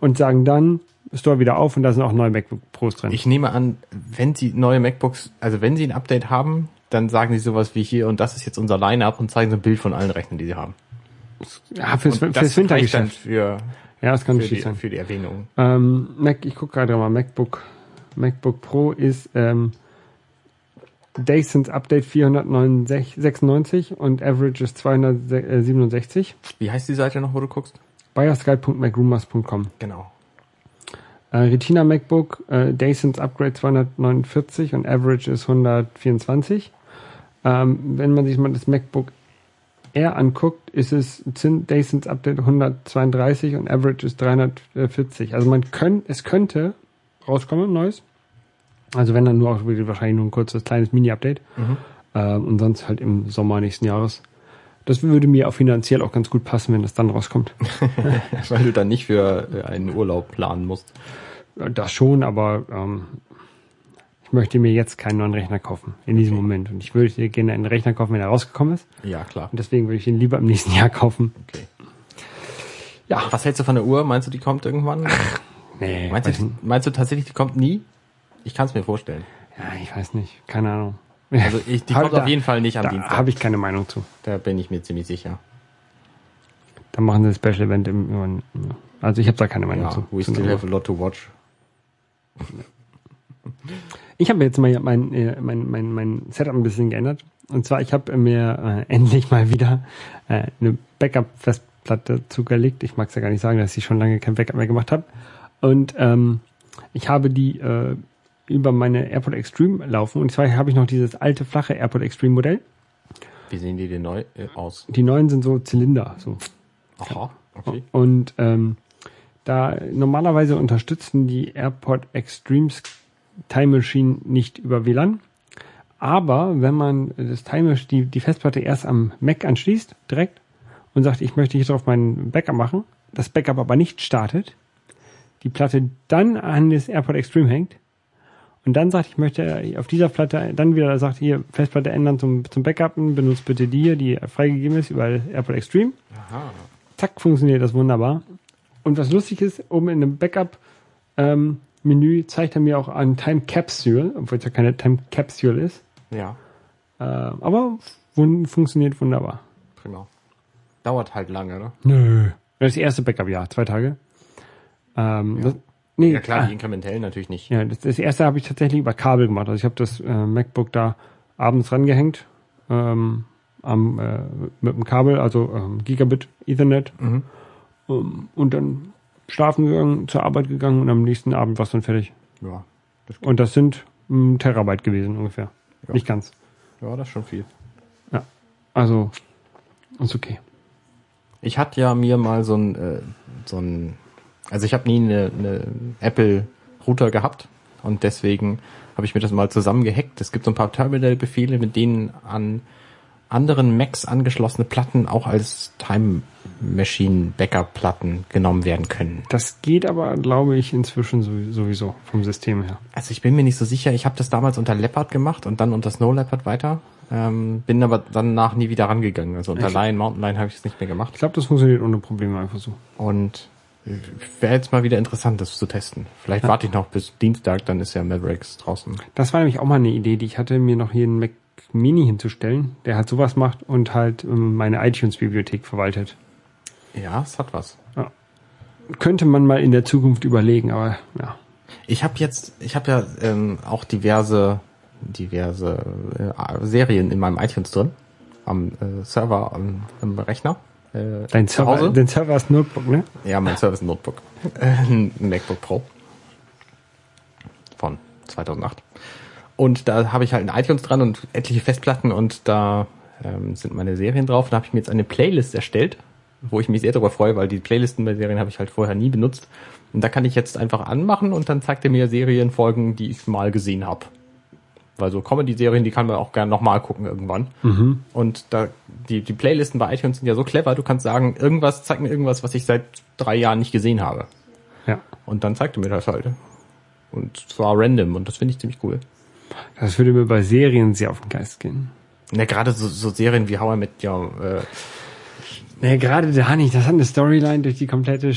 und sagen dann Store wieder auf und da sind auch neue MacBook Pros drin. Ich nehme an, wenn sie neue MacBooks, also wenn sie ein Update haben, dann sagen sie sowas wie hier und das ist jetzt unser Line-Up und zeigen so ein Bild von allen Rechnern, die sie haben. ja, fürs, Und fürs Wintergeschäft. für, Ja, das kann natürlich die, sein. für die Erwähnung. Ähm, Mac, ich gucke gerade mal, MacBook, MacBook Pro ist ähm, Daysons Update 496 und Average ist 267. Wie heißt die Seite noch, wo du guckst? Biorsky.macrumors.com Genau. äh, Retina MacBook, äh, Daysons Upgrade 249 und Average ist 124. Ähm, wenn man sich mal das MacBook Air anguckt, ist es Daysons Update 132 und Average ist 340. Also man könnte, es könnte rauskommen, neues. Also wenn dann nur auch wahrscheinlich nur ein kurzes, kleines Mini-Update. Ähm, und sonst halt im Sommer nächsten Jahres. Das würde mir auch finanziell auch ganz gut passen, wenn das dann rauskommt. Weil du dann nicht für äh, einen Urlaub planen musst. Ja, Das schon, aber ähm, ich möchte mir jetzt keinen neuen Rechner kaufen in diesem Moment. Und ich würde gerne einen Rechner kaufen, wenn er rausgekommen ist. Ja, klar. Und deswegen würde ich ihn lieber im nächsten Jahr kaufen. Okay. Ja, Was hältst du von der Uhr? Meinst du, die kommt irgendwann? nee, Meinst du, meinst du tatsächlich, die kommt nie? Ich kann es mir vorstellen. ja, ich weiß nicht, keine Ahnung. Also ich, die kommt da- auf jeden Fall nicht am Da Dienstag. habe ich keine Meinung zu. Da bin ich mir ziemlich sicher. Da machen sie ein Special Event im, also ich habe da keine Meinung Ja, zu. we still have a lot to watch. Ich habe jetzt mal mein, äh, mein, mein, mein Setup ein bisschen geändert. Und zwar, ich habe mir äh, endlich mal wieder äh, eine Backup-Festplatte zugelegt. Ich mag es ja gar nicht sagen, dass ich schon lange kein Backup mehr gemacht habe. Und ähm, ich habe die äh, über meine AirPod Extreme laufen. Und zwar habe ich noch dieses alte, flache AirPod Extreme Modell. Wie sehen die denn neu äh, aus? Die neuen sind so Zylinder. So. Aha, okay. Und ähm, da normalerweise unterstützen die AirPod Extremes Time Machine nicht über WLAN. Aber wenn man das Time die, die Festplatte erst am Mac anschließt, direkt, und sagt, ich möchte hier drauf mein Backup machen, das Backup aber nicht startet, die Platte dann an das AirPod Extreme hängt und dann sagt, ich möchte auf dieser Platte dann wieder sagt, hier Festplatte ändern zum, zum Backupen, benutzt bitte die hier, die freigegeben ist über AirPod Extreme Aha. zack, funktioniert das wunderbar. Und was lustig ist, oben in dem Backup-Menü zeigt er mir auch an Time Capsule, obwohl es ja keine Time Capsule ist. Ja, Äh, aber fun funktioniert wunderbar. prima. Dauert halt lange, ne? Nö. Das erste Backup, ja, zwei Tage. Ähm, das, nee, Ja klar, ah, die inkrementellen natürlich nicht. ja, das, das erste habe ich tatsächlich über Kabel gemacht. Also ich habe das äh, MacBook da abends rangehängt, ähm, am, äh, mit dem Kabel, also ähm, Gigabit Ethernet. Mhm. Ähm, und dann schlafen gegangen, zur Arbeit gegangen und am nächsten Abend war es dann fertig. Ja, das, Und das sind ein Terabyte gewesen ungefähr. Ja. Nicht ganz. ja, das ist schon viel. Also, ist okay. Ich hatte ja mir mal so ein, äh, so ein, also ich habe nie eine, eine Apple Router gehabt und deswegen habe ich mir das mal zusammengehackt. Es gibt so ein paar Terminal-Befehle, mit denen an anderen Macs angeschlossene Platten auch als Time Machine Backup Platten genommen werden können. Das geht aber, glaube ich, inzwischen sowie- sowieso vom System her. Also ich bin mir nicht so sicher. Ich habe das damals unter Leopard gemacht und dann unter Snow Leopard weiter. Ähm, bin aber danach nie wieder rangegangen. Also unter Ich- Lion, Mountain Lion habe ich es nicht mehr gemacht. Ich glaube, das funktioniert ohne Probleme einfach so. Und wäre jetzt mal wieder interessant, das zu testen. Vielleicht warte ich noch bis Dienstag, dann ist ja Mavericks draußen. Das war nämlich auch mal eine Idee, die ich hatte, mir noch hier einen Mac Mini hinzustellen, der halt sowas macht und halt ähm, meine iTunes-Bibliothek verwaltet. Ja, es hat was. Könnte man mal in der Zukunft überlegen, aber ja. Ich habe jetzt, ich habe ja ähm, auch diverse, diverse äh, Serien in meinem iTunes drin, am äh, Server, am, am Rechner. Äh, Dein Server, dein Server ist Notebook, ne? Ja, mein Service Notebook. Äh, Ein MacBook Pro. Von 2008. Und da habe ich halt ein iTunes dran und etliche Festplatten und da ähm, sind meine Serien drauf. Da habe ich mir jetzt eine Playlist erstellt wo ich mich sehr darüber freue, weil die Playlisten bei Serien habe ich halt vorher nie benutzt. Und da kann ich jetzt einfach anmachen und dann zeigt er mir Serienfolgen, die ich mal gesehen habe. Weil so Comedy-Serien, die kann man auch gerne nochmal gucken irgendwann. Und da die, die Playlisten bei iTunes sind ja so clever, du kannst sagen, irgendwas, zeig mir irgendwas, was ich seit drei Jahren nicht gesehen habe. Ja. Und dann zeigt er mir das halt. Und zwar random und das finde ich ziemlich cool. Das würde mir bei Serien sehr auf den Geist gehen. Ja, gerade so, so Serien wie How I Met Your, äh, Naja, gerade da nicht. Das hat eine Storyline durch die komplette äh,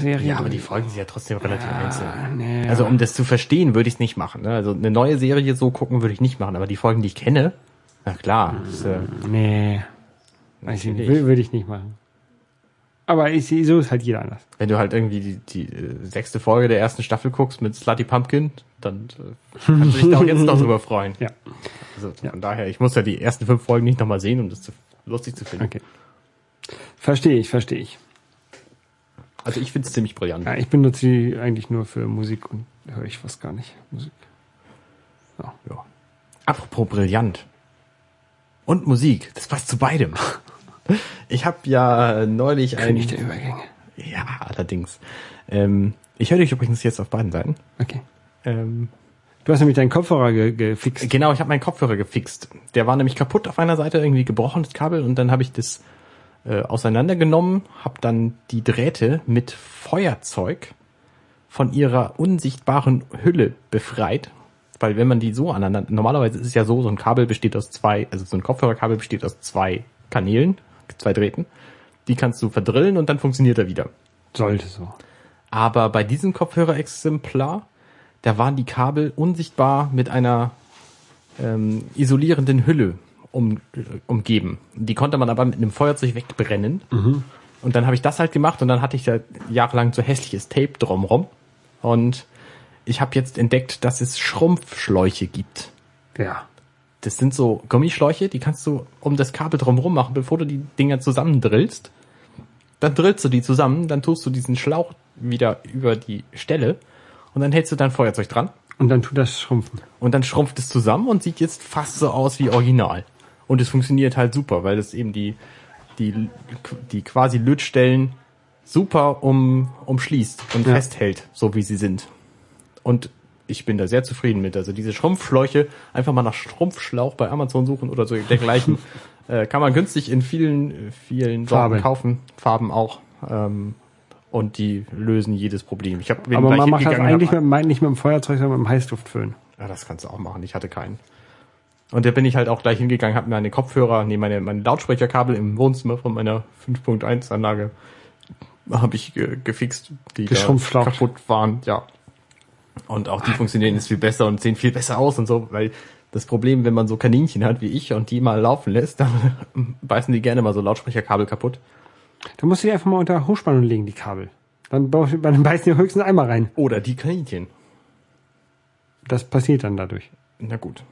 Serie. ja, aber die Folgen sind ja trotzdem relativ einzeln. nee, Also um das zu verstehen, würde ich es nicht machen. Ne? Also eine neue Serie so gucken würde ich nicht machen, aber die Folgen, die ich kenne, na klar. Ist, äh, Nee. Weiß ich nicht. Würde ich nicht machen. Aber ich, so ist halt jeder anders. wenn du halt irgendwie die, die äh, sechste Folge der ersten Staffel guckst mit Slutty Pumpkin, dann äh, kannst du dich da auch jetzt noch drüber freuen. Ja. Also von daher, ich muss ja die ersten fünf Folgen nicht nochmal sehen, um das zu, lustig zu finden. Okay. Verstehe ich, verstehe ich. Also ich finde es ziemlich brillant. Ja, ich benutze die eigentlich nur für Musik und höre ich fast gar nicht Musik. Ja. Apropos brillant. Und Musik, das passt zu beidem. Ich habe ja neulich ein... König der Übergänge. Ja, allerdings. Ähm, ich höre dich übrigens jetzt auf beiden Seiten. Okay. Ähm, Du hast nämlich deinen Kopfhörer ge gefixt. genau, ich habe meinen Kopfhörer gefixt. Der war nämlich kaputt auf einer Seite, irgendwie gebrochen, das Kabel, und dann habe ich das äh, auseinandergenommen, habe dann die Drähte mit Feuerzeug von ihrer unsichtbaren Hülle befreit. Weil wenn man die so aneinander, normalerweise ist es ja so, so ein Kabel besteht aus zwei, also so ein Kopfhörerkabel besteht aus zwei Kanälen, zwei Drähten. Die kannst du verdrillen und dann funktioniert er wieder. Sollte so. Aber bei diesem Kopfhörerexemplar, da waren die Kabel unsichtbar mit einer ähm, isolierenden Hülle um, umgeben. Die konnte man aber mit einem Feuerzeug wegbrennen. Und dann habe ich das halt gemacht und dann hatte ich da jahrelang so hässliches Tape drumrum. Und ich habe jetzt entdeckt, dass es Schrumpfschläuche gibt. Ja. Das sind so Gummischläuche, die kannst du um das Kabel drumherum machen, bevor du die Dinger zusammendrillst. Dann drillst du die zusammen, dann tust du diesen Schlauch wieder über die Stelle und dann hältst du dein Feuerzeug dran Und dann tut das schrumpfen. und dann schrumpft es zusammen und sieht jetzt fast so aus wie original. Und es funktioniert halt super, weil es eben die, die, die quasi Lötstellen super um, umschließt und Ja. festhält, so wie sie sind. Und ich bin da sehr zufrieden mit. Also diese Schrumpfschläuche, einfach mal nach Schrumpfschlauch bei Amazon suchen oder so dergleichen, äh, kann man günstig in vielen, vielen Farben. kaufen, Farben auch. Ähm, und die lösen jedes Problem. Ich hab, Aber man macht das eigentlich mit, nicht mit dem Feuerzeug, sondern mit dem Heißluftföhn. ja, das kannst du auch machen. Ich hatte keinen. Und da bin ich halt auch gleich hingegangen, habe meine Kopfhörer, nee, meine, meine Lautsprecherkabel im Wohnzimmer von meiner 5.1 Anlage habe ich ge gefixt, die kaputt waren, ja. Und auch die funktionieren jetzt viel besser und sehen viel besser aus und so, weil das Problem, wenn man so Kaninchen hat wie ich und die mal laufen lässt, dann beißen die gerne mal so Lautsprecherkabel kaputt. Da musst du die einfach mal unter Hochspannung legen, die Kabel. Dann, dann beißen die höchstens einmal rein. Oder die Kaninchen. Das passiert dann dadurch. Na gut.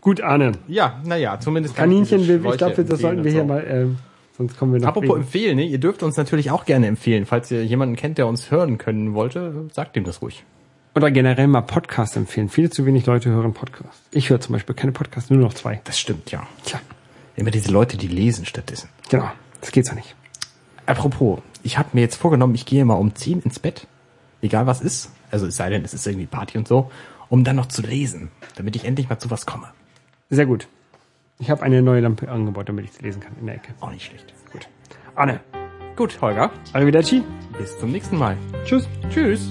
Gut, Arne. Ja, naja, zumindest ich Kaninchen, ich Schläuche glaube, das sollten wir hier so. mal, ähm, sonst kommen wir noch. Apropos wegen- empfehlen, ne? ihr dürft uns natürlich auch gerne empfehlen. Falls ihr jemanden kennt, der uns hören können wollte, sagt ihm das ruhig. Oder generell mal Podcast empfehlen. Viel zu wenig Leute hören Podcast. Ich höre zum Beispiel keine Podcasts, nur noch zwei. Das stimmt, ja. Tja, Immer diese Leute, die lesen stattdessen. genau. Das geht so nicht. Apropos, ich habe mir jetzt vorgenommen, ich gehe mal um 10 ins Bett, egal was ist, also es sei denn, es ist irgendwie Party und so, um dann noch zu lesen, damit ich endlich mal zu was komme. Sehr gut. Ich habe eine neue Lampe angebaut, damit ich sie lesen kann in der Ecke. Auch nicht schlecht. Gut. Arne, Gut, Holger, arrivederci. bis zum nächsten Mal. Tschüss. Tschüss.